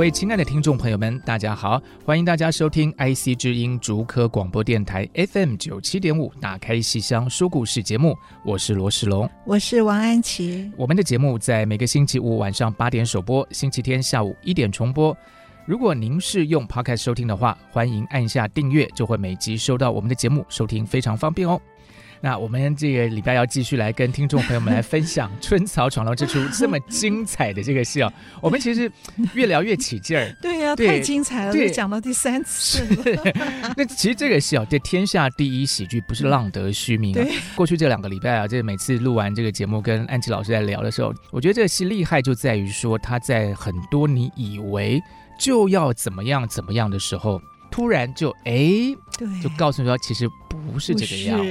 位亲爱的听众朋友们，大家好！欢迎大家收听 IC 之音竹科广播电台 FM 九七点五《打开戏箱说故事》节目，我是罗世龙，我是王安琪。我们的节目在每个星期五晚上八点首播，星期天下午一点重播。如果您是用 Podcast 收听的话，欢迎按下订阅，就会每集收到我们的节目，收听非常方便哦。那我们这个礼拜要继续来跟听众朋友们来分享《春草闯荡》这 出这么精彩的这个戏哦。我们其实越聊越起劲儿，对呀、啊，太精彩了，对，讲到第三次。那其实这个戏哦，这天下第一喜剧不是浪得虚名啊。过去这两个礼拜啊，这每次录完这个节目，跟安琪老师在聊的时候，我觉得这个戏厉害就在于说，他在很多你以为就要怎么样怎么样的时候。突然就哎，就告诉你说，其实不是这个样子。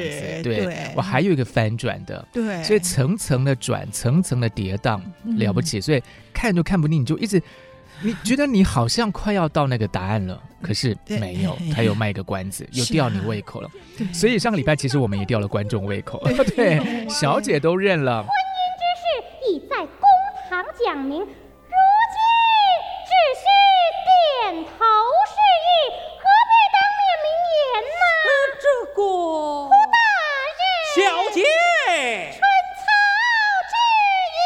对，对我还有一个翻转的。对，所以层层的转，层层的跌宕，了不起。嗯、所以看就看不腻，你就一直你觉得你好像快要到那个答案了，可是没有，他又卖个关子，又吊你胃口了。所以上个礼拜其实我们也吊了观众胃口。对，对小姐都认了。婚姻之事已在公堂讲明，如今只需点头示意。胡大人，小姐，春草之意，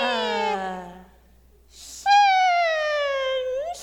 呃，甚是。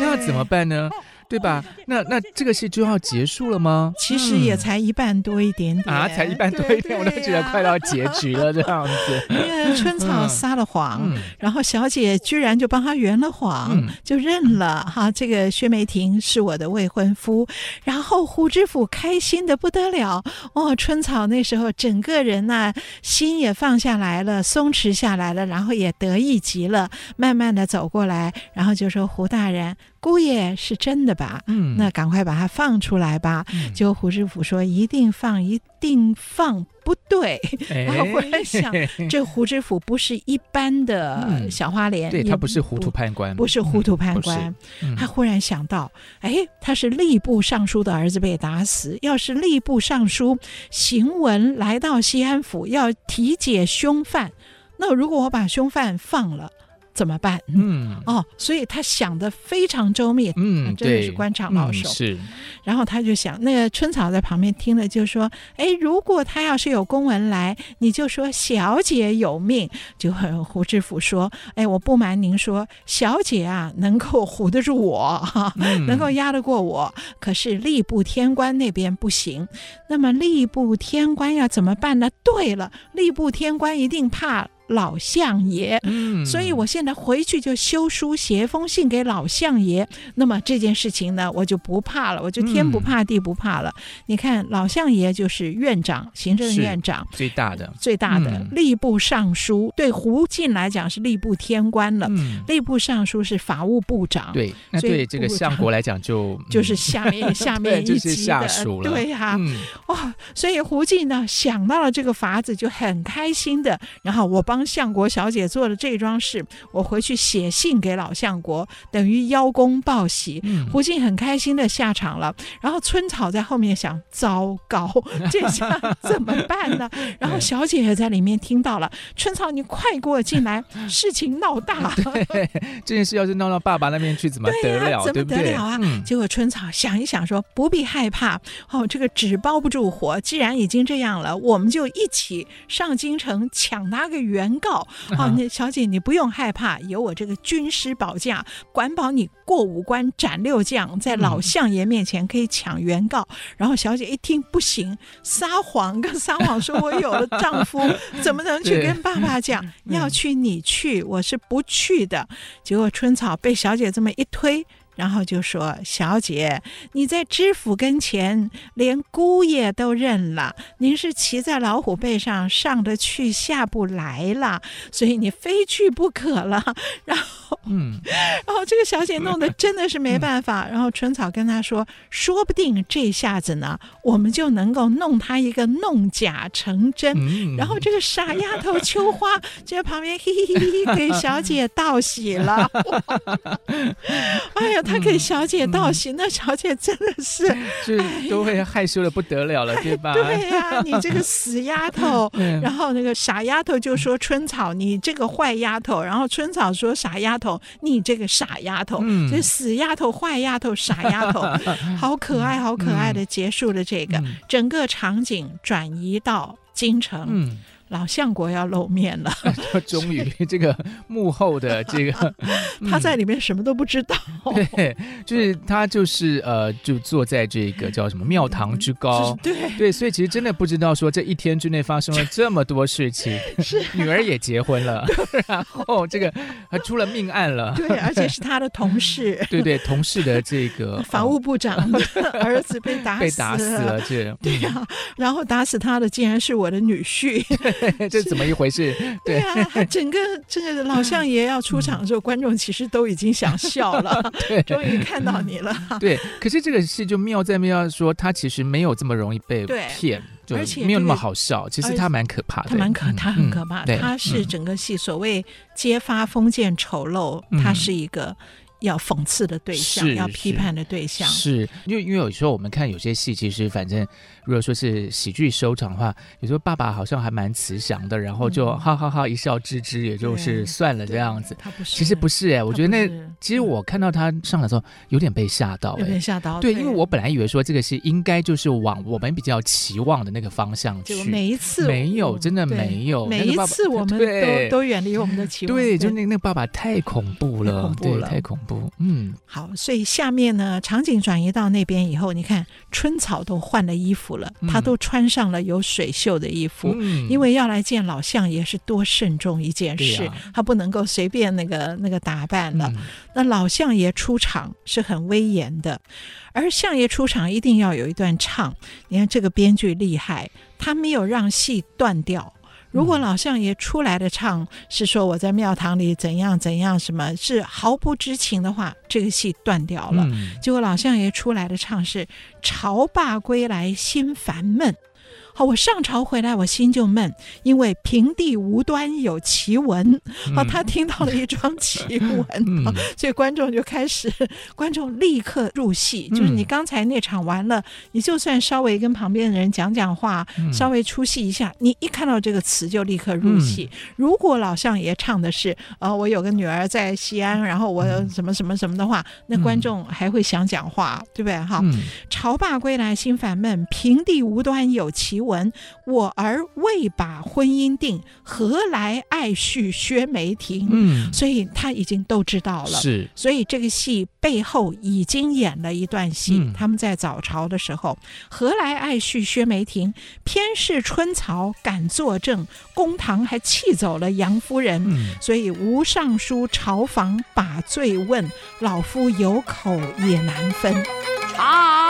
那怎么办呢？对吧？那那这个戏就要结束了吗？其实也才一半多一点点、嗯、啊，才一半多一点，我都觉得快到结局了这样子。因为春草撒了谎，嗯、然后小姐居然就帮他圆了谎，嗯、就认了哈。这个薛梅婷是我的未婚夫，然后胡知府开心的不得了哦。春草那时候整个人呐、啊，心也放下来了，松弛下来了，然后也得意极了，慢慢的走过来，然后就说胡大人。姑爷是真的吧？嗯，那赶快把他放出来吧。嗯、结果胡知府说：“一定放，一定放，不对。哎” 然后忽然想，这胡知府不是一般的小花脸，嗯、对他不是糊涂判官，不是糊涂判官。嗯、他忽然想到，哎，他是吏部尚书的儿子被打死，要是吏部尚书行文来到西安府要提解凶犯，那如果我把凶犯放了。怎么办？嗯 哦，所以他想的非常周密，嗯，真的是官场老手。嗯、是，然后他就想，那个春草在旁边听了，就说：“哎，如果他要是有公文来，你就说小姐有命。”就和胡知府说：“哎，我不瞒您说，小姐啊，能够唬得住我，哈，嗯、能够压得过我。可是吏部天官那边不行。那么吏部天官要怎么办呢？对了，吏部天官一定怕。”老相爷，嗯，所以我现在回去就修书写封信给老相爷。那么这件事情呢，我就不怕了，我就天不怕地不怕了。嗯、你看，老相爷就是院长，行政院长，最大的，最大的吏、嗯、部尚书，对胡进来讲是吏部天官了。嗯，吏部尚书是法务部长，对，那对这个相国来讲就就是下面 下面一级的，就是下属了。对呀、啊，嗯、哦，所以胡进呢想到了这个法子，就很开心的，然后我帮。相国小姐做了这桩事，我回去写信给老相国，等于邀功报喜。嗯、胡进很开心的下场了，然后春草在后面想：糟糕，这下怎么办呢？然后小姐也在里面听到了，春草，你快给我进来，事情闹大。对，这件事要是闹到爸爸那边去，怎么得了？怎么得了啊？嗯、结果春草想一想说：不必害怕，哦，这个纸包不住火，既然已经这样了，我们就一起上京城抢那个圆。原告。好、哦，那小姐你不用害怕，有我这个军师保驾，管保你过五关斩六将，在老相爷面前可以抢原告。嗯、然后小姐一听不行，撒谎跟撒谎说我有了丈夫，怎么能去跟爸爸讲？要去你去，我是不去的。结果春草被小姐这么一推。然后就说：“小姐，你在知府跟前连姑爷都认了，您是骑在老虎背上上得去下不来了，所以你非去不可了。”然后，嗯，然后这个小姐弄得真的是没办法。然后春草跟她说：“说不定这下子呢，我们就能够弄她一个弄假成真。”然后这个傻丫头秋花 就在旁边嘿嘿嘿嘿给小姐道喜了。哎呀！他给小姐道喜，嗯、那小姐真的是，就都会害羞的不得了了，哎、对吧？对呀、啊，你这个死丫头。然后那个傻丫头就说：“春草，你这个坏丫头。”然后春草说：“傻丫头，你这个傻丫头。嗯”这死丫头、坏丫头、傻丫头，好可爱，好可爱的结束了这个、嗯、整个场景转移到京城。嗯老相国要露面了，终于这个幕后的这个 他在里面什么都不知道，对，就是他就是呃，就坐在这个叫什么庙堂之高，对。对，所以其实真的不知道说这一天之内发生了这么多事情，是。女儿也结婚了，然后这个还出了命案了，对，而且是他的同事，对对，同事的这个法务部长的儿子被打死被打死了，这。对呀，然后打死他的竟然是我的女婿。这怎么一回事？对啊，整个这个老相爷要出场的时候，嗯、观众其实都已经想笑了。对，终于看到你了。对，可是这个戏就妙在妙说，他其实没有这么容易被骗，而且没有那么好笑。其实他蛮可怕的，他蛮可，他很可怕。嗯、他是整个戏所谓揭发封建丑陋，嗯、他是一个。要讽刺的对象，要批判的对象，是因为因为有时候我们看有些戏，其实反正如果说是喜剧收场的话，有时候爸爸好像还蛮慈祥的，然后就哈哈哈一笑置之，也就是算了这样子。他不是，其实不是哎、欸，我觉得那其实我看到他上的时候有点被吓到、欸，有点吓到。对，因为我本来以为说这个戏应该就是往我们比较期望的那个方向去，每一次没有，真的没有，每一次我们都都远离我们的期望。对，就那那个爸爸太恐怖了，恐怖了，太恐怖。嗯，好，所以下面呢，场景转移到那边以后，你看春草都换了衣服了，他都穿上了有水袖的衣服，嗯、因为要来见老相爷是多慎重一件事，啊、他不能够随便那个那个打扮了。嗯、那老相爷出场是很威严的，而相爷出场一定要有一段唱。你看这个编剧厉害，他没有让戏断掉。如果老相爷出来的唱是说我在庙堂里怎样怎样，什么是毫不知情的话，这个戏断掉了。结果老相爷出来的唱是朝罢归来心烦闷。好，我上朝回来，我心就闷，因为平地无端有奇闻。好，他听到了一桩奇闻，嗯、所以观众就开始，观众立刻入戏。就是你刚才那场完了，你就算稍微跟旁边的人讲讲话，嗯、稍微出戏一下，你一看到这个词就立刻入戏。嗯、如果老相爷唱的是，呃，我有个女儿在西安，然后我什么什么什么的话，那观众还会想讲话，对不对？哈，嗯、朝罢归来心烦闷，平地无端有奇闻。闻我儿未把婚姻定，何来爱婿薛梅亭？嗯，所以他已经都知道了。是，所以这个戏背后已经演了一段戏。嗯、他们在早朝的时候，何来爱婿薛梅亭？偏是春草敢作证，公堂还气走了杨夫人。嗯、所以吴尚书朝房把罪问，老夫有口也难分。问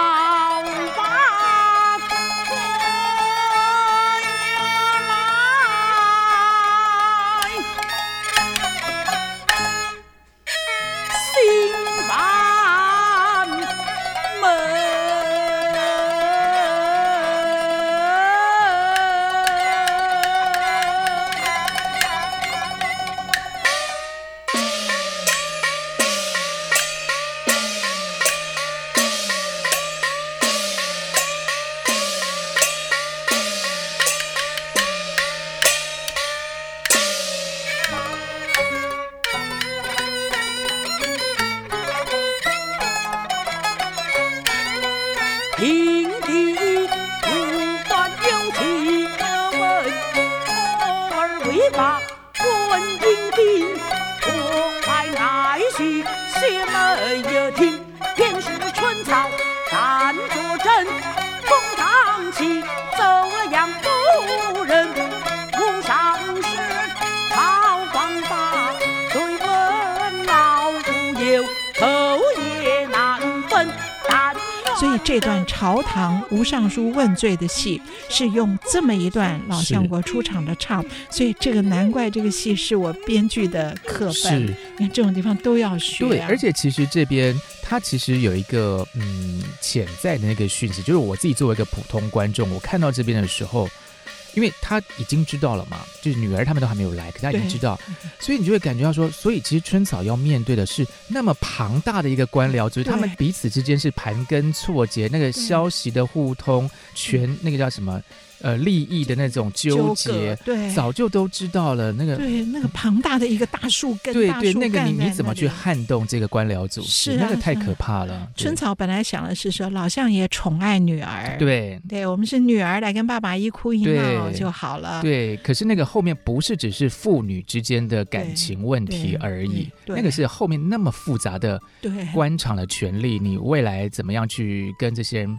吴尚书问罪的戏是用这么一段老相国出场的唱，所以这个难怪这个戏是我编剧的课本。是，你看这种地方都要学啊。对，而且其实这边它其实有一个嗯潜在的那个讯息，就是我自己作为一个普通观众，我看到这边的时候。因为他已经知道了嘛，就是女儿他们都还没有来，可他已经知道，所以你就会感觉到说，所以其实春草要面对的是那么庞大的一个官僚组织，他们彼此之间是盘根错节，那个消息的互通，全那个叫什么？呃，利益的那种纠结，对，早就都知道了。那个对，那个庞大的一个大树根，对对，那个你你怎么去撼动这个官僚组织？是那个太可怕了。春草本来想的是说，老相爷宠爱女儿，对对，我们是女儿来跟爸爸一哭一闹就好了。对，可是那个后面不是只是父女之间的感情问题而已，那个是后面那么复杂的官场的权利，你未来怎么样去跟这些人？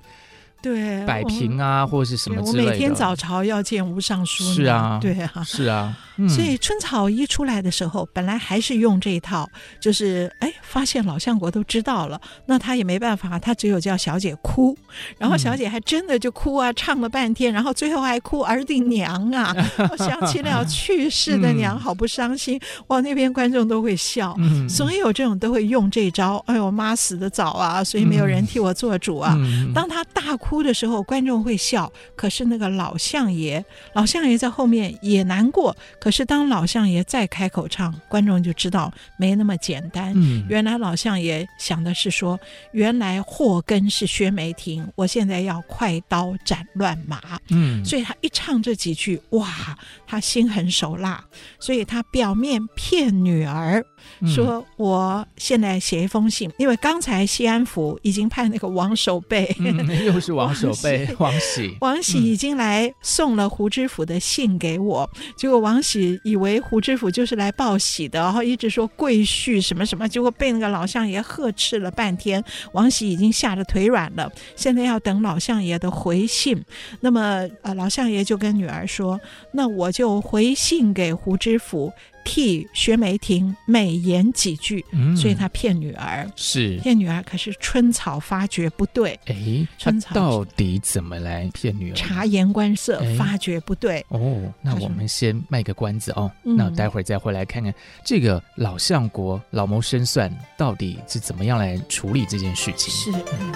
对，摆平啊，或者是什么之类的。我每天早朝要见吴尚书。是啊，对啊，是啊。嗯、所以春草一出来的时候，本来还是用这一套，就是哎，发现老相国都知道了，那他也没办法，他只有叫小姐哭，然后小姐还真的就哭啊，唱了半天，然后最后还哭儿的娘啊，我想起了去世的娘，好不伤心。哇，那边观众都会笑，嗯、所有这种都会用这招。哎呦，我妈死的早啊，所以没有人替我做主啊。嗯、当他大哭。哭的时候，观众会笑，可是那个老相爷，老相爷在后面也难过。可是当老相爷再开口唱，观众就知道没那么简单。嗯，原来老相爷想的是说，原来祸根是薛梅婷，我现在要快刀斩乱麻。嗯，所以他一唱这几句，哇，他心狠手辣，所以他表面骗女儿。说我现在写一封信，因为刚才西安府已经派那个王守备，嗯、又是王守备，王喜，王喜已经来送了胡知府的信给我，嗯、结果王喜以为胡知府就是来报喜的，然后一直说贵婿什么什么，结果被那个老相爷呵斥了半天，王喜已经吓得腿软了，现在要等老相爷的回信。那么呃，老相爷就跟女儿说，那我就回信给胡知府。替薛梅婷美言几句，嗯、所以他骗女儿是骗女儿。可是春草发觉不对，哎，春草到底怎么来骗女儿？察言观色，发觉不对。哦，那我们先卖个关子哦，嗯、那待会儿再回来看看这个老相国老谋深算到底是怎么样来处理这件事情。是。嗯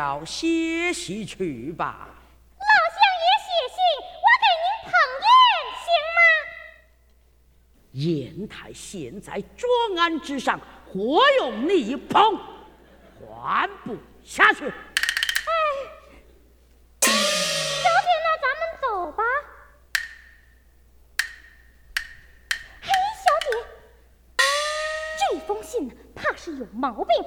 小歇息去吧。老相爷写信，我给您捧砚，行吗？砚台现在桌案之上，何用你捧？还不下去！哎，小姐，那咱们走吧。嘿，小姐，这封信怕是有毛病，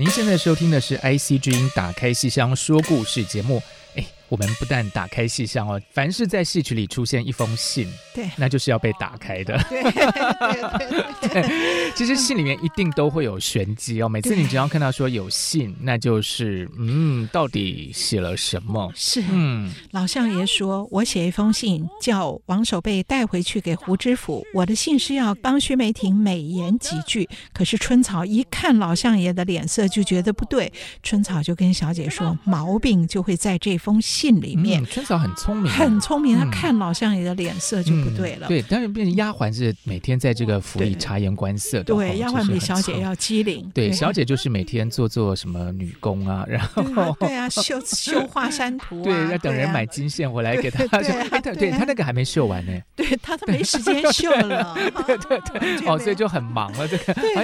您现在收听的是 IC 之音打开戏箱说故事节目。哎，我们不但打开戏箱哦，凡是在戏曲里出现一封信，对，那就是要被打开的。对对对 对，其实信里面一定都会有玄机哦。每次你只要看到说有信，那就是嗯，到底写了什么？是，嗯，老相爷说，我写一封信，叫王守备带回去给胡知府。我的信是要帮薛梅婷美言几句。可是春草一看老相爷的脸色，就觉得不对。春草就跟小姐说，毛病就会在这封信。信里面。嗯、春草很聪明，很聪明，她看老相爷的脸色就不对了。嗯、对，但是变成丫鬟是每天在这个府里察言观色的。对，丫鬟比小姐要机灵。对，小姐就是每天做做什么女工啊，然后对啊，绣绣画山图、啊，对，要等人买金线回来给她。对，对，对他那个还没绣完呢。对，她都没时间绣了。对对对，哦，所以就很忙了。这个，对，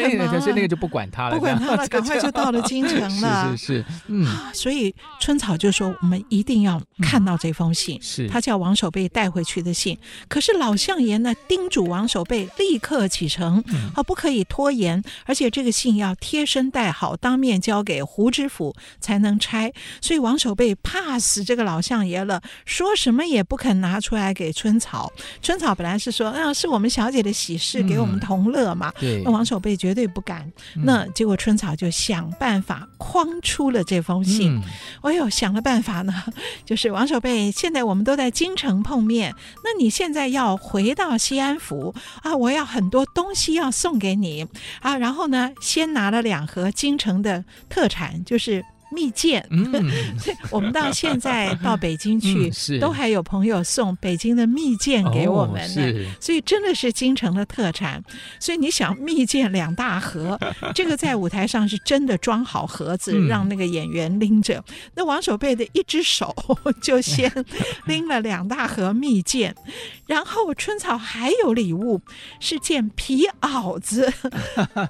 所以那个就不管他了，不管他了，赶快就到了京城了。是是是，嗯。所以春草就说：“我们一定要看到这封信。”是他叫王守备带回去的信。可是老相爷呢，叮嘱王守备立刻启程，啊，不可以拖延，而且这个信要贴身带好，当面交给胡知府才能拆。所以王守备怕死这个老相爷了，说什么也不肯拿出来给春草。春草本来是说：“啊，是我们小姐的喜事，给我们同乐嘛。”对，那王守备绝对不敢。那结果春草就想办法诓出了这封信。哎呦，想了办法呢，就是王守备，现在我们都在京城碰面，那你现在要回到西安府啊，我要很多东西要送给你啊，然后呢，先拿了两盒京城的特产，就是。蜜饯，嗯，我们到现在到北京去，嗯、都还有朋友送北京的蜜饯给我们呢，哦、所以真的是京城的特产。所以你想，蜜饯两大盒，这个在舞台上是真的装好盒子，嗯、让那个演员拎着。那王守备的一只手就先拎了两大盒蜜饯，然后春草还有礼物，是件皮袄子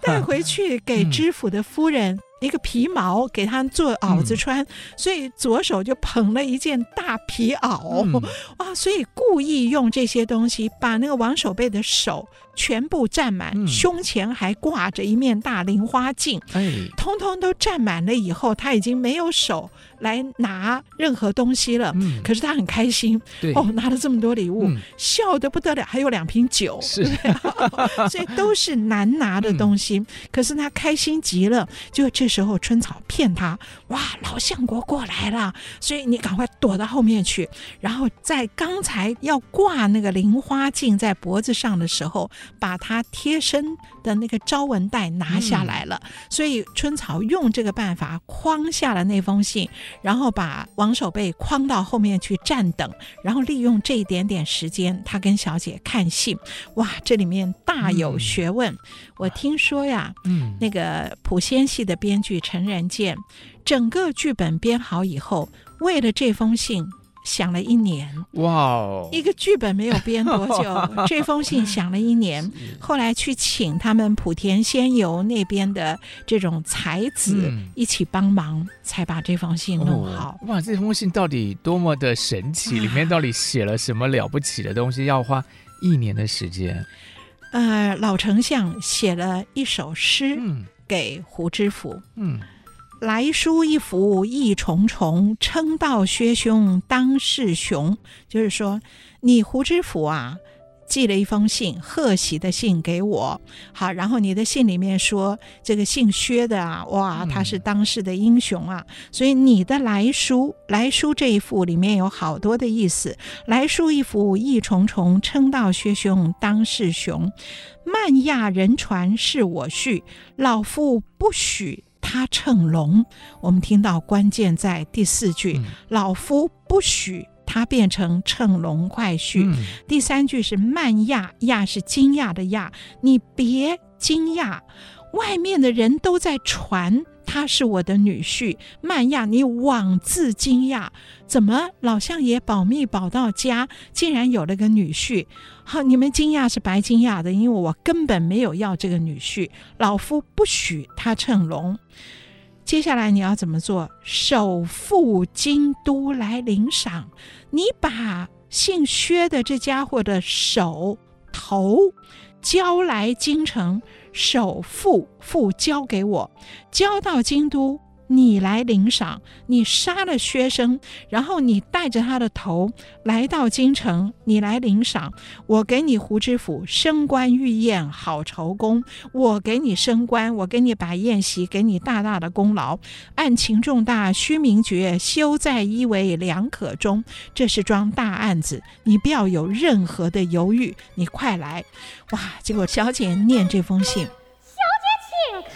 带回去给知府的夫人。一个皮毛给他做袄子穿，嗯、所以左手就捧了一件大皮袄，嗯、哇！所以故意用这些东西把那个王守备的手全部占满，嗯、胸前还挂着一面大菱花镜，哎，通通都占满了以后，他已经没有手来拿任何东西了。嗯、可是他很开心，对哦，拿了这么多礼物，嗯、笑得不得了，还有两瓶酒，是，所以都是难拿的东西。嗯、可是他开心极了，就。这时候春草骗他，哇，老相国过来了，所以你赶快躲到后面去。然后在刚才要挂那个菱花镜在脖子上的时候，把他贴身的那个招文袋拿下来了。嗯、所以春草用这个办法框下了那封信，然后把王守备框到后面去站等，然后利用这一点点时间，他跟小姐看信。哇，这里面大有学问。嗯、我听说呀，嗯，那个普仙戏的编。编剧陈仁健，整个剧本编好以后，为了这封信想了一年。哇哦！一个剧本没有编多久，这封信想了一年。后来去请他们莆田仙游那边的这种才子一起帮忙，嗯、才把这封信弄好。哇，这封信到底多么的神奇？里面到底写了什么了不起的东西？要花一年的时间。呃，老丞相写了一首诗。嗯给胡知府，嗯，来书一幅意重重，称道薛兄当世雄。就是说，你胡知府啊，寄了一封信，贺喜的信给我。好，然后你的信里面说，这个姓薛的啊，哇，他是当世的英雄啊。嗯、所以你的来书，来书这一幅里面有好多的意思。来书一幅意重重，称道薛兄当世雄。漫亚人传是我序，老夫不许他乘龙。我们听到关键在第四句，嗯、老夫不许他变成乘龙快婿。嗯、第三句是慢亚，亚是惊讶的讶，你别惊讶，外面的人都在传。他是我的女婿，曼亚，你枉自惊讶，怎么老相爷保密保到家，竟然有了个女婿？好，你们惊讶是白惊讶的，因为我根本没有要这个女婿，老夫不许他乘龙。接下来你要怎么做？首赴京都来领赏，你把姓薛的这家伙的手头交来京城。首付付交给我，交到京都，你来领赏。你杀了薛生，然后你带着他的头来到京城，你来领赏。我给你胡知府升官御宴，好酬功。我给你升官，我给你摆宴席，给你大大的功劳。案情重大，须明决，休再依为两可中。这是桩大案子，你不要有任何的犹豫，你快来。哇！结果小姐念这封信，小姐请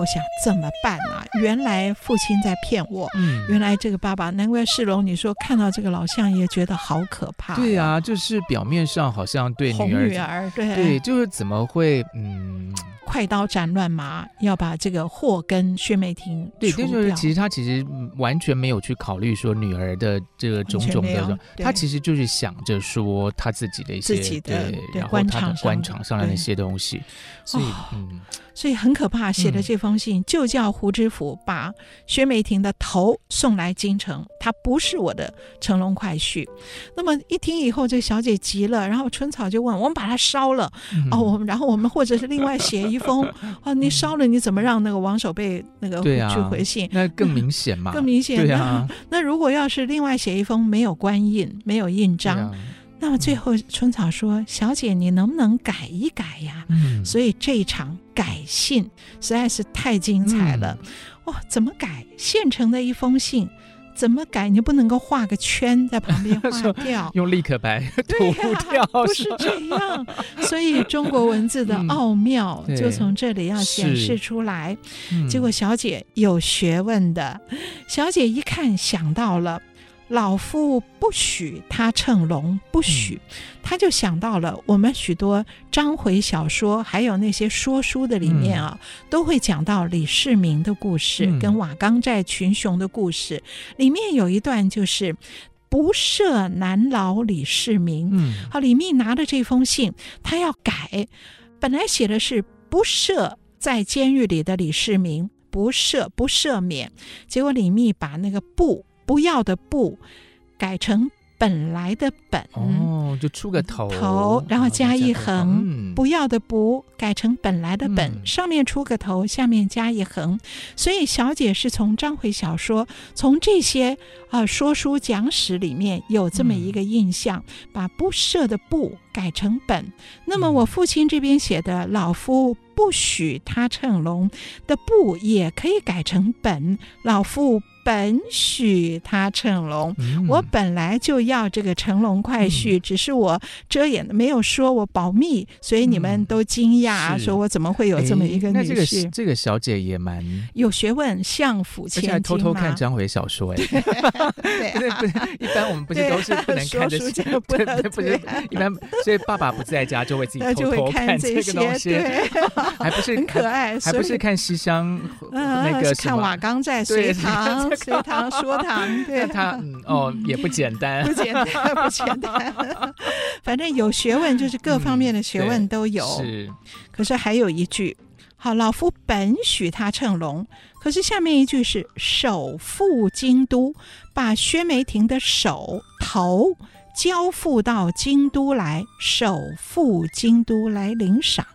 后想怎么办啊？原来父亲在骗我，嗯，原来这个爸爸，难怪世龙你说看到这个老相爷觉得好可怕。对啊，就是表面上好像对女儿，女儿对对，就是怎么会嗯。快刀斩乱麻，要把这个祸跟薛梅婷对，就是其实他其实完全没有去考虑说女儿的这个种种的，他其实就是想着说他自己的一些自己的对，然后他的官场上的那些东西，所以嗯。所以很可怕，写的这封信、嗯、就叫胡知府把薛梅婷的头送来京城，他不是我的乘龙快婿。那么一听以后，这小姐急了，然后春草就问：“我们把它烧了？嗯、哦，我们然后我们或者是另外写一封？哦，你烧了，你怎么让那个王守备那个去回信？啊、那更明显嘛，更明显。对啊，那如果要是另外写一封，没有官印，没有印章。”那么最后，春草说：“小姐，你能不能改一改呀？”嗯，所以这一场改信实在是太精彩了。哇、怎么改？现成的一封信，怎么改？你不能够画个圈在旁边 画掉，用立可白涂掉，不是这样。所以中国文字的奥妙就从这里要显示出来。嗯、结果小姐有学问的，小姐一看想到了。老夫不许他乘龙，不许，他就想到了我们许多章回小说，还有那些说书的里面啊，嗯、都会讲到李世民的故事，嗯、跟瓦岗寨群雄的故事。里面有一段就是不赦难劳李世民。嗯，好，李密拿着这封信，他要改，本来写的是不赦在监狱里的李世民，不赦不赦免，结果李密把那个不。不要的不，改成本来的本哦，就出个头，头然后加一横。嗯、不要的不，改成本来的本，嗯、上面出个头，下面加一横。所以小姐是从章回小说，从这些啊、呃、说书讲史里面有这么一个印象，嗯、把不舍的不改成本。那么我父亲这边写的老夫不许他乘龙的不，也可以改成本，老夫。本许他乘龙，嗯、我本来就要这个乘龙快婿，嗯、只是我遮掩的没有说，我保密，所以你们都惊讶，嗯、说我怎么会有这么一个女婿？这个这个小姐也蛮有学问，相府千金嘛，偷偷看章回小说哎，对对对，一般我们不是都是不能看的，对对不是一般，所以爸爸不在家就会自己偷偷看这个东西，还不是很可爱，还不是看西厢那个看瓦岗寨隋唐。随堂说堂，对他嗯哦也 不简单，不简单，不简单。反正有学问，就是各方面的学问都有。嗯、是，可是还有一句，好，老夫本许他乘龙。可是下面一句是首赴京都，把薛梅亭的手头交付到京都来，首赴京都来领赏。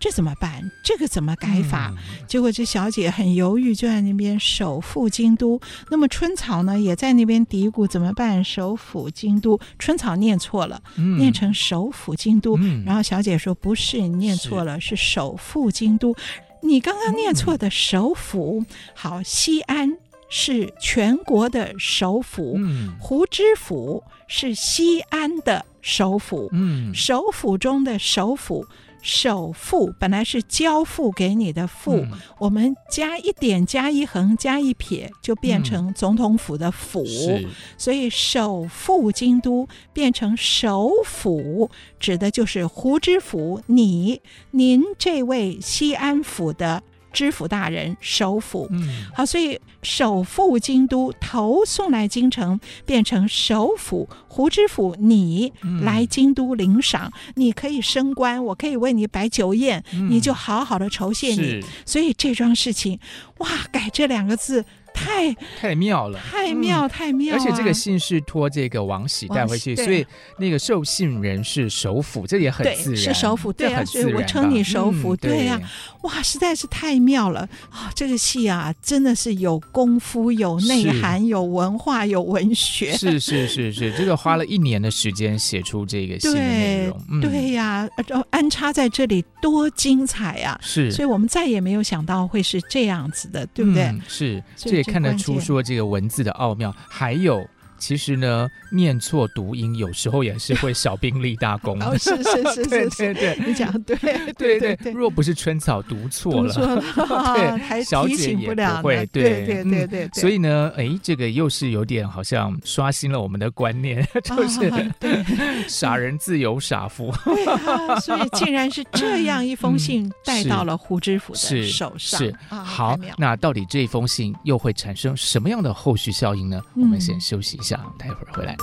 这怎么办？这个怎么改法？嗯、结果这小姐很犹豫，就在那边首赴京都。那么春草呢，也在那边嘀咕怎么办？首府京都，春草念错了，嗯、念成首府京都。嗯、然后小姐说：“不是，你念错了，是首赴京都。你刚刚念错的首府，嗯、好，西安是全国的首府，嗯、胡知府是西安的首府，嗯、首府中的首府。”首付本来是交付给你的付，嗯、我们加一点，加一横，加一撇，就变成总统府的府。嗯、所以首赴京都变成首府，指的就是胡知府，你您这位西安府的。知府大人，首府，嗯，好，所以首赴京都，头送来京城，变成首府。胡知府，你来京都领赏，嗯、你可以升官，我可以为你摆酒宴，嗯、你就好好的酬谢你。所以这桩事情，哇，改这两个字。太太妙了，太妙太妙！而且这个信是托这个王喜带回去，所以那个受信人是首府，这也很自然，是首府，对啊，所以我称你首府，对呀，哇，实在是太妙了啊！这个戏啊，真的是有功夫、有内涵、有文化、有文学，是是是是，这个花了一年的时间写出这个戏的内容，对呀，安插在这里多精彩呀！是，所以我们再也没有想到会是这样子的，对不对？是，这也。看得出说这个文字的奥妙，还有其实呢，念错读音有时候也是会小兵立大功。哦，是是是是 是，对对对，你讲对对对对。若不是春草读错了，对，小姐也不了。会，对对对对。所以呢，哎，这个又是有点好像刷新了我们的观念，就是傻人自有傻福。所以竟然是这样一封信带到了胡知府的手上。是好，那到底这封信又会产生什么样的后续效应呢？我们先休息一下，想待会儿回来。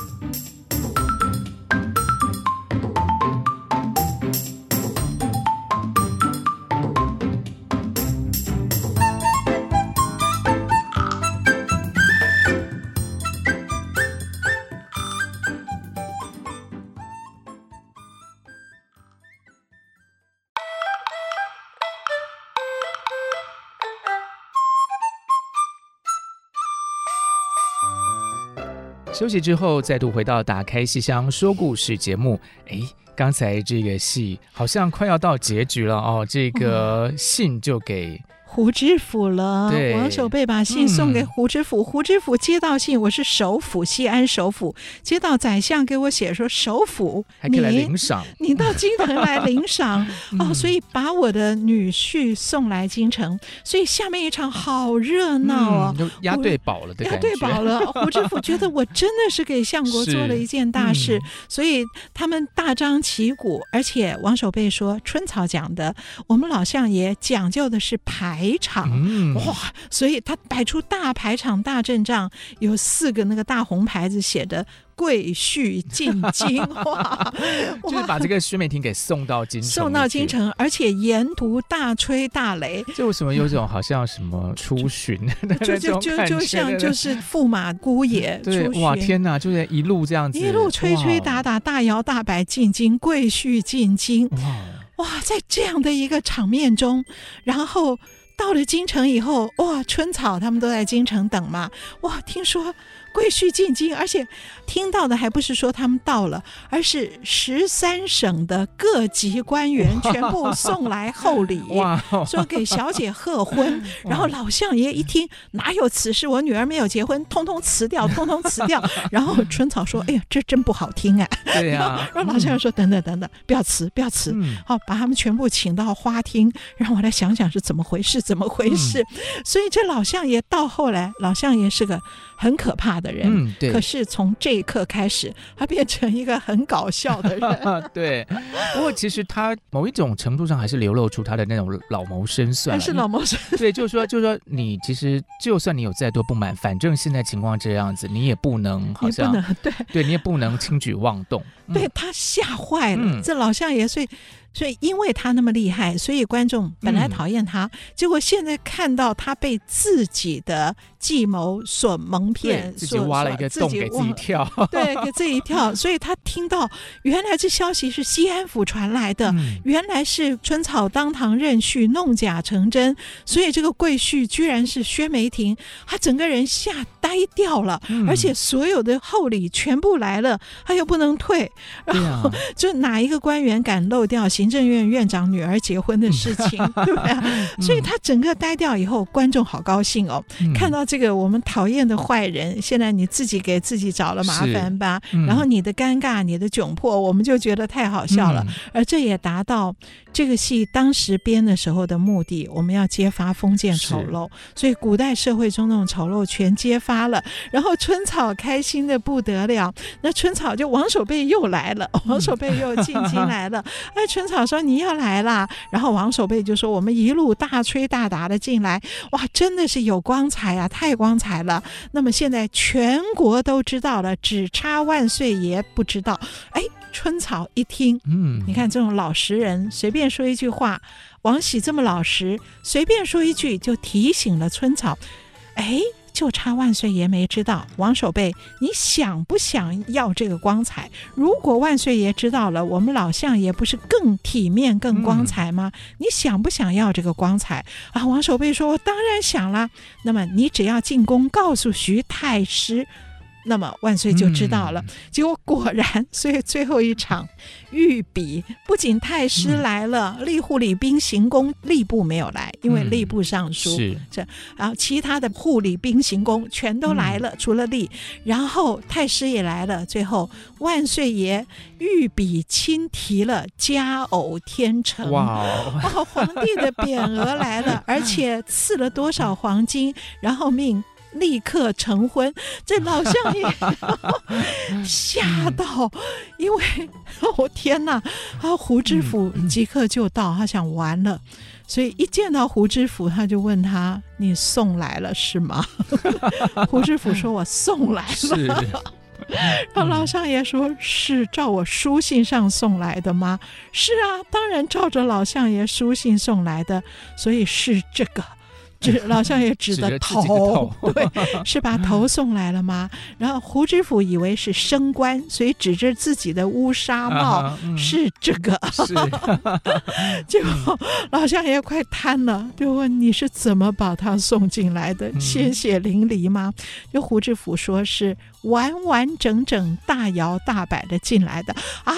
休息之后，再度回到《打开戏箱说故事》节目。哎，刚才这个戏好像快要到结局了哦，这个信就给。胡知府了，王守备把信送给胡知府。嗯、胡知府接到信，我是首府，西安首府，接到宰相给我写说首府，还可以来领赏，你到京城来领赏、嗯、哦，所以把我的女婿送来京城，所以下面一场好热闹哦，嗯、押对宝了的，押对宝了。胡知府觉得我真的是给相国做了一件大事，嗯、所以他们大张旗鼓，而且王守备说春草讲的，我们老相爷讲究的是排。排场、嗯、哇，所以他摆出大排场、大阵仗，有四个那个大红牌子写的“贵婿进京”，哇，就是把这个薛美婷给送到京城，送到京城，而且沿途大吹大擂。就为什么有种好像什么出巡？就就就就像就是驸马姑爷出巡。哇，天哪，就是一路这样子，一路吹吹打打，大摇大摆进京，贵婿进京。哇哇，在这样的一个场面中，然后。到了京城以后，哇，春草他们都在京城等嘛，哇，听说。贵婿进京，而且听到的还不是说他们到了，而是十三省的各级官员全部送来厚礼，说给小姐贺婚。然后老相爷一听，哪有此事？我女儿没有结婚，通通辞掉，通通辞掉。然后春草说：“哎呀，这真不好听啊！”对呀。然后老相爷说：“等等等等，不要辞，不要辞。嗯、好，把他们全部请到花厅，让我来想想是怎么回事，怎么回事。嗯、所以这老相爷到后来，老相爷是个。很可怕的人，嗯，对。可是从这一刻开始，他变成一个很搞笑的人，对。不过其实他某一种程度上还是流露出他的那种老谋深算，还是老谋深算。对，就是说，就是说，你其实就算你有再多不满，反正现在情况这样子，你也不能好像对，对你也不能轻举妄动。对，他吓坏了，嗯、这老相爷，所以。所以，因为他那么厉害，所以观众本来讨厌他，嗯、结果现在看到他被自己的计谋所蒙骗，自己挖了一个洞给自己跳，对，给自己跳。所以他听到原来这消息是西安府传来的，嗯、原来是春草当堂认婿，弄假成真，所以这个贵婿居然是薛梅亭，他整个人吓呆掉了，嗯、而且所有的厚礼全部来了，他又不能退，然后就哪一个官员敢漏掉行政院院长女儿结婚的事情，对不对？所以他整个呆掉以后，观众好高兴哦，嗯、看到这个我们讨厌的坏人，现在你自己给自己找了麻烦吧，嗯、然后你的尴尬、你的窘迫，我们就觉得太好笑了，嗯、而这也达到这个戏当时编的时候的目的，我们要揭发封建丑陋，所以古代社会中那种丑陋全揭发了，然后春草开心的不得了，那春草就王守备又来了，王守备又进京来了，哎，春草。说你要来啦，然后王守备就说：“我们一路大吹大打的进来，哇，真的是有光彩啊，太光彩了。那么现在全国都知道了，只差万岁爷不知道。哎，春草一听，嗯，你看这种老实人，随便说一句话，王喜这么老实，随便说一句就提醒了春草，哎。”就差万岁爷没知道，王守备，你想不想要这个光彩？如果万岁爷知道了，我们老相爷不是更体面、更光彩吗？嗯、你想不想要这个光彩啊？王守备说：“我当然想了。那么你只要进宫告诉徐太师，那么万岁就知道了。嗯、结果果然，所以最后一场御笔不仅太师来了，吏户礼兵行宫吏部没有来，因为吏部尚书、这，然后其他的护礼兵行宫全都来了，嗯、除了吏，然后太师也来了。最后万岁爷御笔亲提了佳偶天成，哇哦，皇帝的匾额来了，而且赐了多少黄金，然后命。立刻成婚，这老相爷吓到，因为 我、哦、天哪！啊，胡知府即刻就到，他想完了，所以一见到胡知府，他就问他：“你送来了是吗？” 胡知府说：“我送来了。” 然后老相爷说：“是照我书信上送来的吗？”“是啊，当然照着老相爷书信送来的，所以是这个。”指 老相爷指的头，对，是把头送来了吗？然后胡知府以为是升官，所以指着自己的乌纱帽，是这个。结果老相爷快瘫了，就问你是怎么把他送进来的？鲜血淋漓吗？就胡知府说是。完完整整、大摇大摆的进来的啊！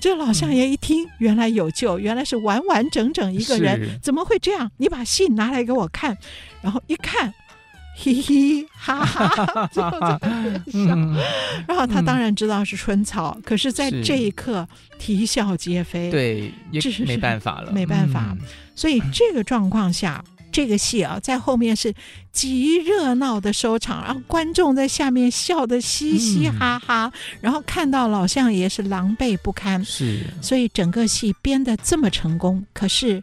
这老相爷一听，原来有救，原来是完完整整一个人，怎么会这样？你把信拿来给我看，然后一看，嘿嘿哈哈。然后他当然知道是春草，可是在这一刻啼笑皆非，对，也是没办法了，没办法。所以这个状况下。这个戏啊，在后面是极热闹的收场，然后观众在下面笑得嘻嘻哈哈，嗯、然后看到老相爷是狼狈不堪，是，所以整个戏编得这么成功，可是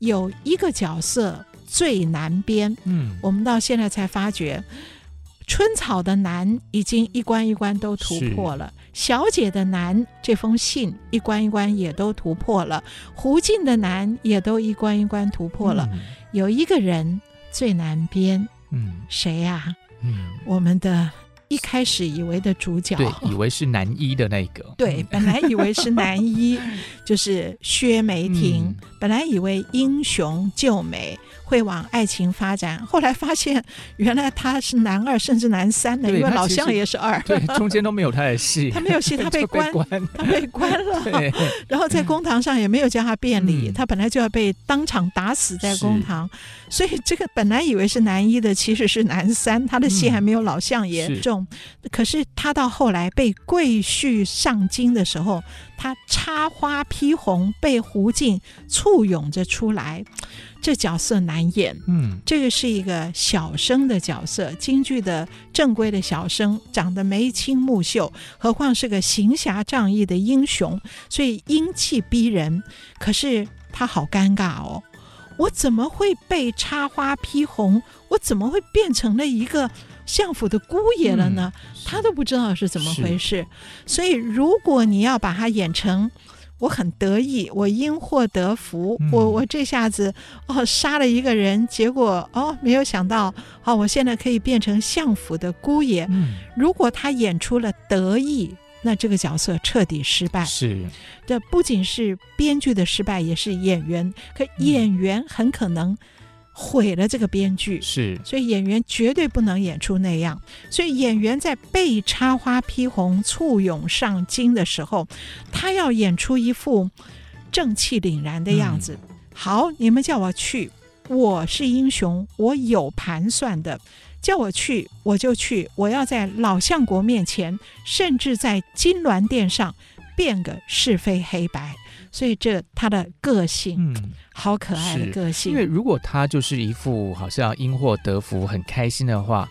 有一个角色最难编，嗯，我们到现在才发觉，春草的难已经一关一关都突破了。小姐的难，这封信一关一关也都突破了；胡静的难也都一关一关突破了。嗯、有一个人最难编，嗯，谁呀、啊？嗯，我们的。一开始以为的主角，对，以为是男一的那个，对，本来以为是男一，就是薛梅婷。嗯、本来以为英雄救美会往爱情发展，后来发现原来他是男二，甚至男三的，因为老相爷是二，对，中间都没有他的戏，他没有戏，他被关，被关。他被关了，对。然后在公堂上也没有叫他辩理，嗯、他本来就要被当场打死在公堂，所以这个本来以为是男一的，其实是男三，他的戏还没有老相爷重。嗯可是他到后来被贵婿上京的时候，他插花披红，被胡静簇拥着出来，这角色难演。嗯，这个是一个小生的角色，京剧的正规的小生，长得眉清目秀，何况是个行侠仗义的英雄，所以英气逼人。可是他好尴尬哦，我怎么会被插花披红？我怎么会变成了一个？相府的姑爷了呢，嗯、他都不知道是怎么回事。所以，如果你要把他演成我很得意，我因祸得福，嗯、我我这下子哦杀了一个人，结果哦没有想到哦，我现在可以变成相府的姑爷。嗯、如果他演出了得意，那这个角色彻底失败。是，这不仅是编剧的失败，也是演员。可演员很可能。毁了这个编剧，是，所以演员绝对不能演出那样。所以演员在被插花披红、簇拥上京的时候，他要演出一副正气凛然的样子。嗯、好，你们叫我去，我是英雄，我有盘算的，叫我去我就去，我要在老相国面前，甚至在金銮殿上变个是非黑白。所以这他的个性，嗯，好可爱的个性。因为如果他就是一副好像因祸得福、很开心的话。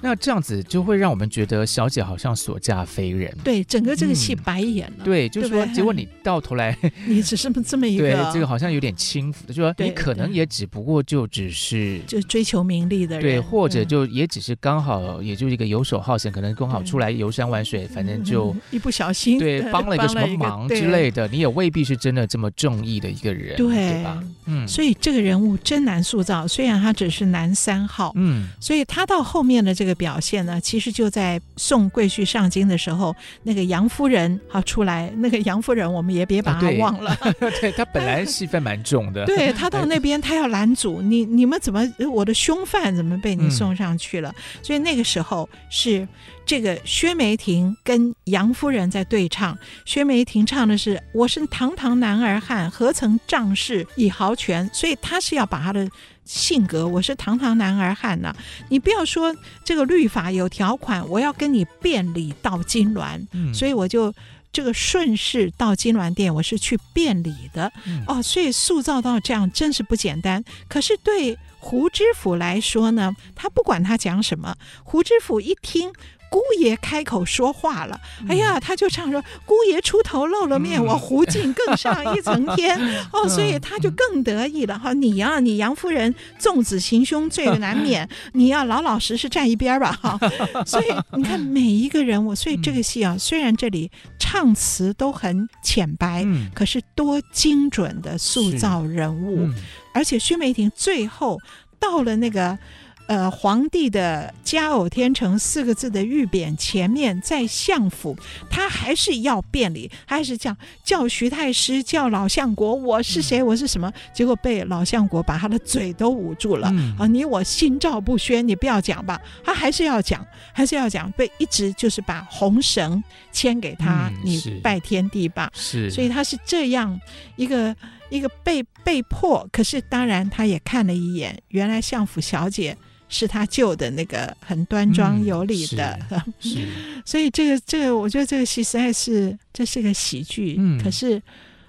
那这样子就会让我们觉得小姐好像所嫁非人，对，整个这个戏白演了。嗯、对，就是说，结果你到头来 你只是这么一个，对，这个好像有点轻浮的，就说你可能也只不过就只是就追求名利的人，对，或者就也只是刚好，也就一个游手好闲，可能刚好出来游山玩水，反正就一不小心，对，帮了一个什么忙之类的，你也未必是真的这么正义的一个人，对，对吧？嗯，所以这个人物真难塑造，虽然他只是男三号，嗯，所以他到后面的这个表现呢。其实就在送贵婿上京的时候，那个杨夫人好出来。那个杨夫人，我们也别把她忘了。啊、对，对他本来戏份蛮重的。对他到那边，他要拦阻你，你们怎么我的凶犯怎么被你送上去了？嗯、所以那个时候是这个薛梅婷跟杨夫人在对唱，薛梅婷唱的是“我是堂堂男儿汉，何曾仗势以豪权”，所以他是要把他的性格，我是堂堂男儿汉呐、啊，你不要说这个律法有条款，我要跟你辩理到金銮，嗯、所以我就这个顺势到金銮殿，我是去辩理的、嗯、哦，所以塑造到这样真是不简单。可是对胡知府来说呢，他不管他讲什么，胡知府一听。姑爷开口说话了，哎呀，他就唱说：“姑爷出头露了面，我胡进更上一层天。”哦，所以他就更得意了。哈。你呀，你杨夫人纵子行凶，罪难免，你要老老实实站一边吧哈。所以你看每一个人，我所以这个戏啊，虽然这里唱词都很浅白，可是多精准的塑造人物，而且薛梅婷最后到了那个。呃，皇帝的“佳偶天成”四个字的御匾前面，在相府，他还是要辩理，还是叫叫徐太师，叫老相国，我是谁，我是什么？结果被老相国把他的嘴都捂住了。嗯、啊，你我心照不宣，你不要讲吧。他还是要讲，还是要讲，被一直就是把红绳牵给他，嗯、你拜天地吧。是，所以他是这样一个一个被被迫，可是当然他也看了一眼，原来相府小姐。是他救的那个很端庄有礼的，嗯、所以这个这个，我觉得这个戏实在是这是个喜剧。嗯、可是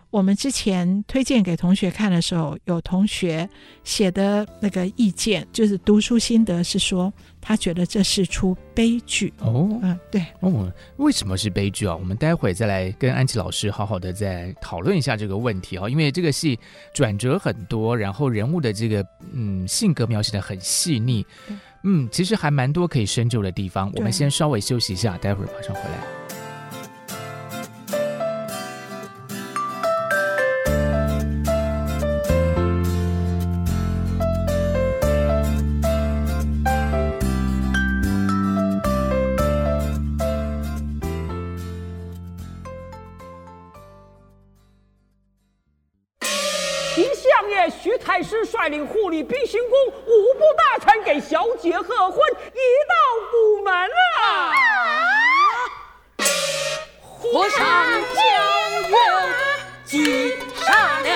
我们之前推荐给同学看的时候，有同学写的那个意见，就是读书心得是说。他觉得这是出悲剧哦，嗯，对哦，为什么是悲剧啊？我们待会再来跟安琪老师好好的再讨论一下这个问题啊，因为这个戏转折很多，然后人物的这个嗯性格描写的很细腻，嗯，其实还蛮多可以深究的地方。我们先稍微休息一下，待会儿马上回来。带领护理兵行宫五部大臣给小姐贺婚，已到午门了。皇上将要击杀了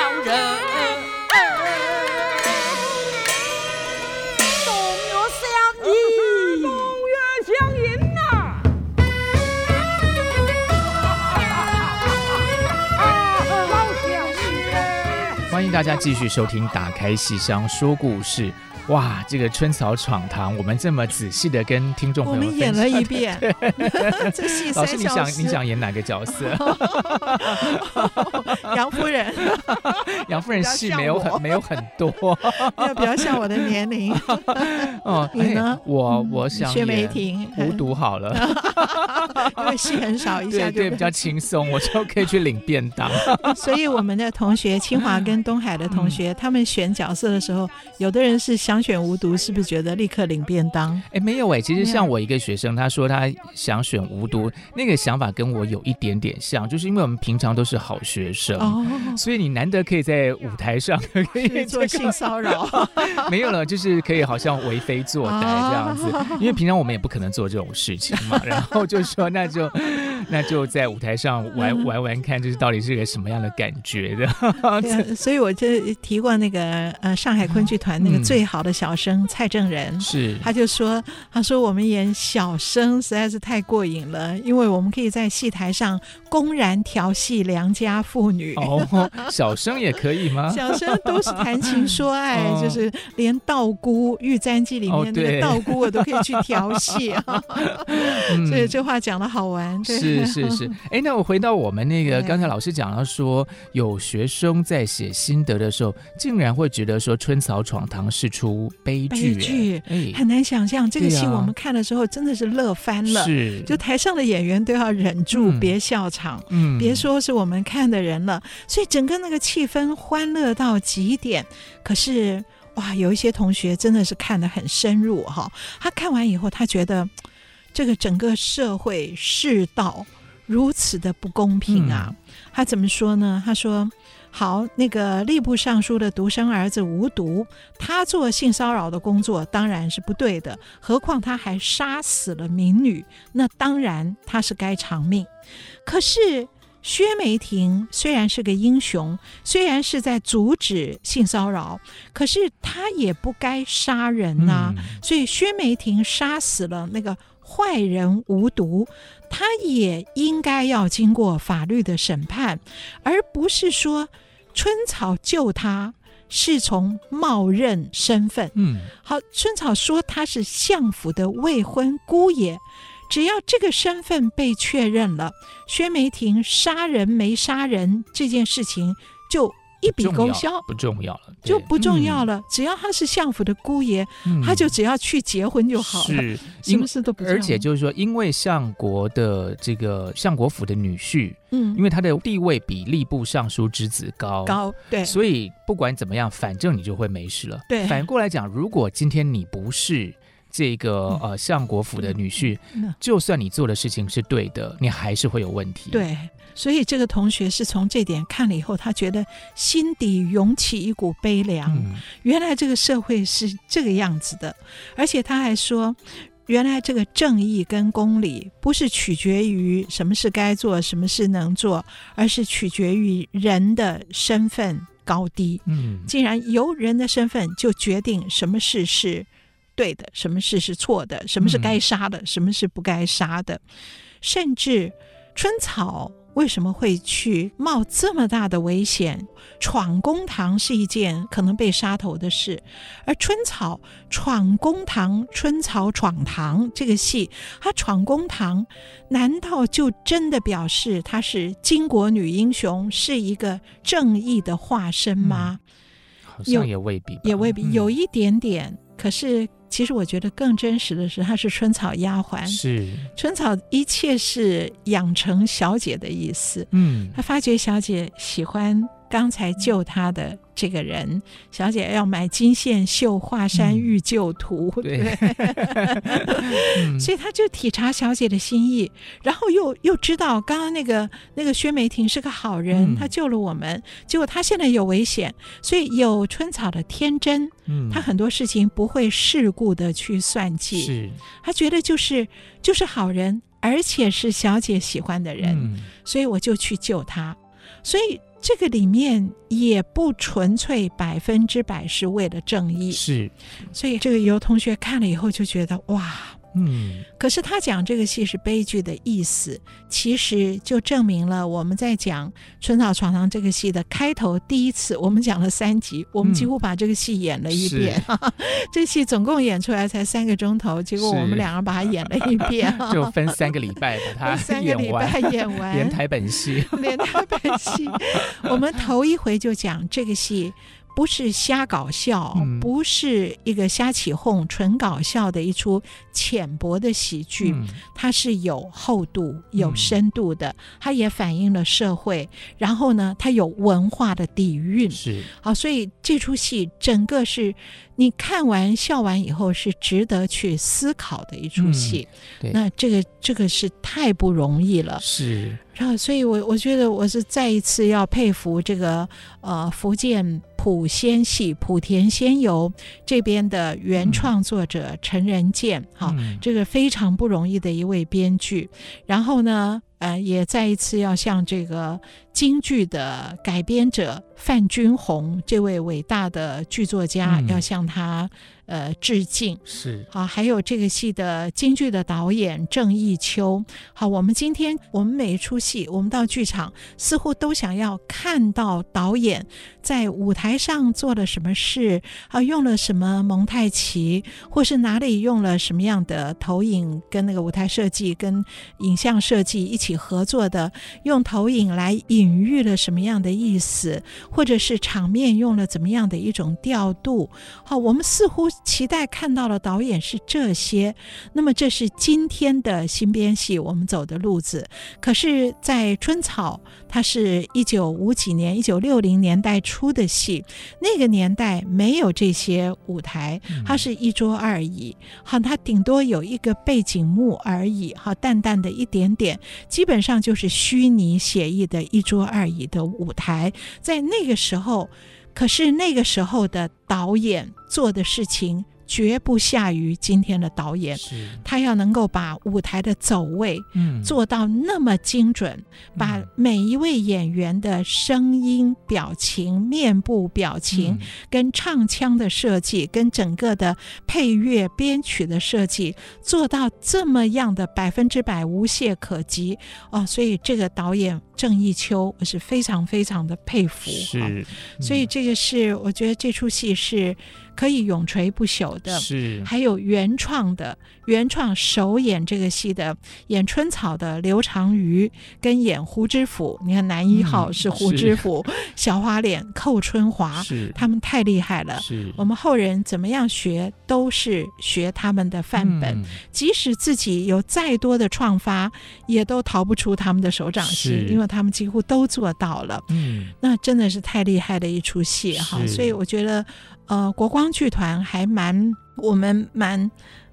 迎大家继续收听《打开戏箱说故事》。哇，这个春草闯堂，我们这么仔细的跟听众朋友们演了一遍。这戏老师，你想你想演哪个角色？杨夫人。杨夫人戏没有很没有很多，要比较像我的年龄。哦，你呢？我我想薛梅婷无毒好了，因为戏很少，一下就对比较轻松，我就可以去领便当。所以我们的同学，清华跟东海的同学，他们选角色的时候，有的人是想选无毒，是不是觉得立刻领便当？哎，没有哎，其实像我一个学生，他说他想选无毒，那个想法跟我有一点点像，就是因为我们平常都是好学生，哦、所以你难得可以在舞台上可以 做性骚扰，没有了，就是可以好像为非作歹这样子，哦、因为平常我们也不可能做这种事情嘛，然后就说那就那就在舞台上玩、嗯、玩玩看，就是到底是个什么样的感觉的。所以我就提过那个呃上海昆剧团那个最好。的小生蔡正仁是，他就说：“他说我们演小生实在是太过瘾了，因为我们可以在戏台上公然调戏良家妇女。哦，小生也可以吗？小生都是谈情说爱，哦、就是连道姑《玉簪记》里面那个道姑我都可以去调戏啊。嗯、所以这话讲的好玩。对是是是。哎，那我回到我们那个刚才老师讲到说，有学生在写心得的时候，竟然会觉得说《春草闯堂》是出。悲剧，悲剧，哎、很难想象这个戏我们看的时候真的是乐翻了，是，就台上的演员都要忍住别笑场，嗯，别说是我们看的人了，所以整个那个气氛欢乐到极点。可是哇，有一些同学真的是看得很深入哈，他看完以后，他觉得这个整个社会世道如此的不公平啊。嗯、他怎么说呢？他说。好，那个吏部尚书的独生儿子无毒，他做性骚扰的工作当然是不对的，何况他还杀死了民女，那当然他是该偿命。可是薛梅亭虽然是个英雄，虽然是在阻止性骚扰，可是他也不该杀人呐、啊。嗯、所以薛梅亭杀死了那个坏人无毒。他也应该要经过法律的审判，而不是说春草救他是从冒认身份。嗯，好，春草说他是相府的未婚姑爷，只要这个身份被确认了，薛梅亭杀人没杀人这件事情就。一笔勾销，不重要了，就不重要了。只要他是相府的姑爷，他就只要去结婚就好了，是，什么事都不。而且就是说，因为相国的这个相国府的女婿，嗯，因为他的地位比吏部尚书之子高，高，对，所以不管怎么样，反正你就会没事了。对，反过来讲，如果今天你不是这个呃相国府的女婿，就算你做的事情是对的，你还是会有问题。对。所以这个同学是从这点看了以后，他觉得心底涌起一股悲凉。嗯、原来这个社会是这个样子的，而且他还说，原来这个正义跟公理不是取决于什么事该做，什么事能做，而是取决于人的身份高低。嗯，既然由人的身份就决定什么事是对的，什么事是错的，什么是该杀的，嗯、什么是不该杀的，甚至春草。为什么会去冒这么大的危险？闯公堂是一件可能被杀头的事，而春草闯公堂，春草闯堂这个戏，他闯公堂，难道就真的表示他是巾帼女英雄，是一个正义的化身吗？嗯、好像也未必，也未必，有一点点。嗯、可是。其实我觉得更真实的是，她是春草丫鬟，是。春草，一切是养成小姐的意思。嗯，她发觉小姐喜欢刚才救他的。这个人，小姐要买金线绣华山玉旧图，嗯、对，所以他就体察小姐的心意，然后又又知道刚刚那个那个薛梅婷是个好人，嗯、他救了我们，结果他现在有危险，所以有春草的天真，嗯，他很多事情不会世故的去算计，是，他觉得就是就是好人，而且是小姐喜欢的人，嗯、所以我就去救他，所以。这个里面也不纯粹百分之百是为了正义，是，所以这个有同学看了以后就觉得哇。嗯，可是他讲这个戏是悲剧的意思，其实就证明了我们在讲《春草床上》这个戏的开头第一次，我们讲了三集，我们几乎把这个戏演了一遍。嗯、这戏总共演出来才三个钟头，结果我们两个把它演了一遍，就分三个礼拜把它三个礼拜演完，连台本戏，连台本戏。我们头一回就讲这个戏。不是瞎搞笑，嗯、不是一个瞎起哄、纯搞笑的一出浅薄的喜剧，嗯、它是有厚度、有深度的，嗯、它也反映了社会。然后呢，它有文化的底蕴。是好，所以这出戏整个是你看完笑完以后是值得去思考的一出戏。嗯、那这个这个是太不容易了。是。然后，所以我我觉得我是再一次要佩服这个呃福建。莆仙戏，莆田仙游这边的原创作者陈仁健，哈、嗯，这个非常不容易的一位编剧。然后呢，呃，也再一次要向这个京剧的改编者范君红这位伟大的剧作家，嗯、要向他。呃，致敬是好，还有这个戏的京剧的导演郑义秋。好，我们今天我们每一出戏，我们到剧场似乎都想要看到导演在舞台上做了什么事，啊，用了什么蒙太奇，或是哪里用了什么样的投影，跟那个舞台设计、跟影像设计一起合作的，用投影来隐喻了什么样的意思，或者是场面用了怎么样的一种调度。好，我们似乎。期待看到的导演是这些。那么这是今天的新编戏我们走的路子。可是，在春草，它是一九五几年、一九六零年代初的戏，那个年代没有这些舞台，它是一桌二椅，好，它顶多有一个背景幕而已，好，淡淡的一点点，基本上就是虚拟写意的一桌二椅的舞台。在那个时候，可是那个时候的导演做的事情。绝不下于今天的导演，他要能够把舞台的走位做到那么精准，嗯、把每一位演员的声音、表情、面部表情，跟唱腔的设计，跟整个的配乐编曲的设计做到这么样的百分之百无懈可击哦，所以这个导演郑义秋，我是非常非常的佩服。是，嗯、所以这个是我觉得这出戏是。可以永垂不朽的，是还有原创的，原创首演这个戏的演春草的刘长瑜跟演胡知府，你看男一号是胡知府，嗯、小花脸寇春华，是。他们太厉害了。是。我们后人怎么样学都是学他们的范本，嗯、即使自己有再多的创发，也都逃不出他们的手掌心，因为他们几乎都做到了。嗯，那真的是太厉害的一出戏哈，所以我觉得。呃，国光剧团还蛮我们蛮，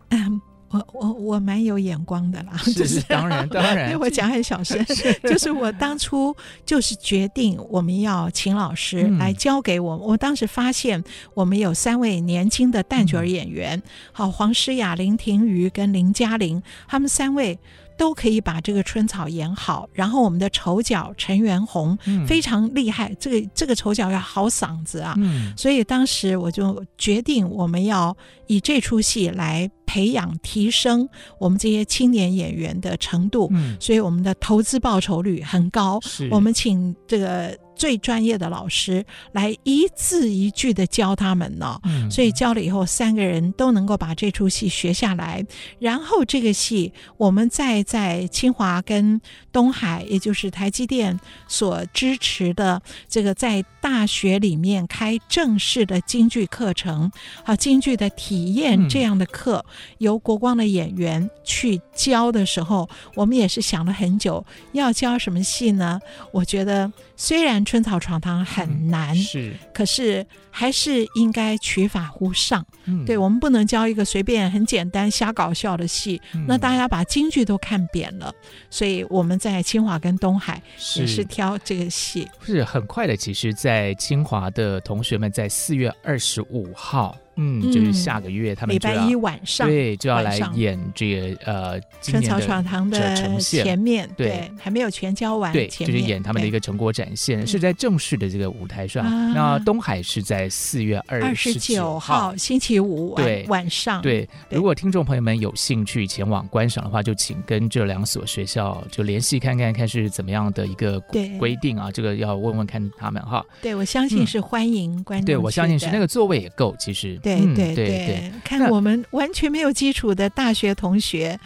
嗯，我我我蛮有眼光的啦，是就是当然当然，我讲很小声，就是我当初就是决定我们要请老师来教给我，嗯、我当时发现我们有三位年轻的旦角演员，嗯、好，黄诗雅、林庭瑜跟林嘉玲，他们三位。都可以把这个春草演好，然后我们的丑角陈元洪非常厉害，嗯、这个这个丑角要好嗓子啊，嗯、所以当时我就决定我们要以这出戏来培养提升我们这些青年演员的程度，嗯、所以我们的投资报酬率很高，我们请这个。最专业的老师来一字一句的教他们呢，嗯、所以教了以后，三个人都能够把这出戏学下来。然后这个戏，我们再在清华跟东海，也就是台积电所支持的这个在大学里面开正式的京剧课程，啊，京剧的体验这样的课，嗯、由国光的演员去教的时候，我们也是想了很久，要教什么戏呢？我觉得虽然。春草闯堂很难，嗯、是，可是还是应该取法乎上。嗯，对，我们不能教一个随便很简单瞎搞笑的戏，嗯、那大家把京剧都看扁了。所以我们在清华跟东海也是挑这个戏，是，是很快的。其实，在清华的同学们在四月二十五号。嗯，就是下个月他们礼拜一晚上对就要来演这个呃春草闯堂的前面对，还没有全教完对，就是演他们的一个成果展现，是在正式的这个舞台上。那东海是在四月二十九号星期五对晚上对。如果听众朋友们有兴趣前往观赏的话，就请跟这两所学校就联系看看看是怎么样的一个规定啊，这个要问问看他们哈。对，我相信是欢迎观众。对，我相信是那个座位也够，其实。对对对，对，看我们完全没有基础的大学同学。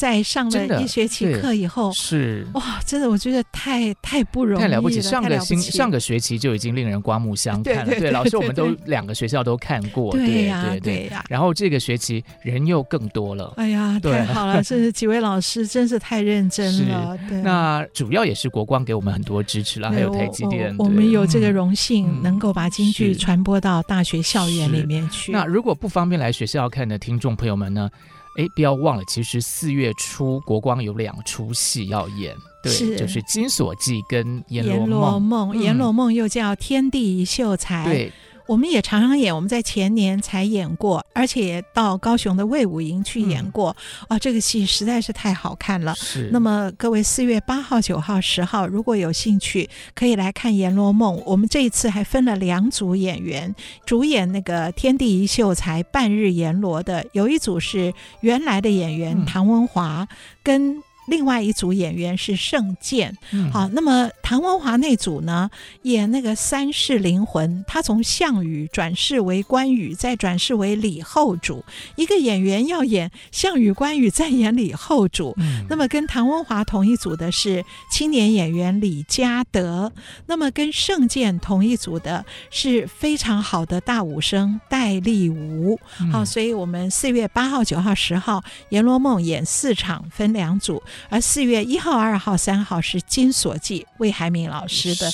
在上了一学期课以后，是哇，真的我觉得太太不容易了，太了不起。上个星上个学期就已经令人刮目相看了。对，老师我们都两个学校都看过，对呀对呀。然后这个学期人又更多了，哎呀，太好了，这几位老师真是太认真了。对那主要也是国光给我们很多支持了，还有台积电，我们有这个荣幸能够把京剧传播到大学校园里面去。那如果不方便来学校看的听众朋友们呢？哎，不要忘了，其实四月初国光有两出戏要演，对，是就是《金锁记》跟《阎罗梦》。阎罗梦，阎罗梦又叫《天地一秀才》。对。我们也常常演，我们在前年才演过，而且也到高雄的魏武营去演过。嗯、啊，这个戏实在是太好看了。是。那么各位四月八号、九号、十号，如果有兴趣，可以来看《阎罗梦》。我们这一次还分了两组演员，主演那个天地一秀才半日阎罗的，有一组是原来的演员唐文华，嗯、跟。另外一组演员是盛鉴，嗯、好，那么唐文华那组呢，演那个三世灵魂，他从项羽转世为关羽，再转世为李后主。一个演员要演项羽、关羽，再演李后主。嗯、那么跟唐文华同一组的是青年演员李嘉德，那么跟盛剑同一组的是非常好的大武生戴立吾。嗯、好，所以我们四月八号、九号、十号《阎罗梦》演四场，分两组。而四月一号、二号、三号是《金锁记》，魏海敏老师的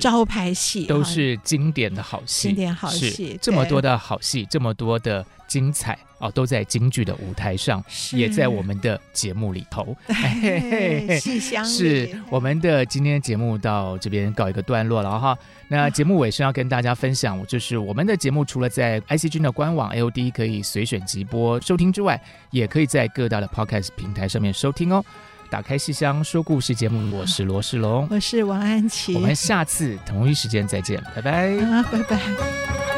招牌戏，都是经典的好戏。经典好戏，这么多的好戏，这么多的精彩哦，都在京剧的舞台上，也在我们的节目里头。戏香是我们的今天节目到这边告一个段落了哈。那节目尾声要跟大家分享，就是我们的节目除了在 ICG 的官网 AOD 可以随选即播收听之外，也可以在各大的 Podcast 平台上面收听哦。打开戏箱说故事节目，我是罗世龙，我是王安琪，我们下次同一时间再见，拜拜。啊，拜拜。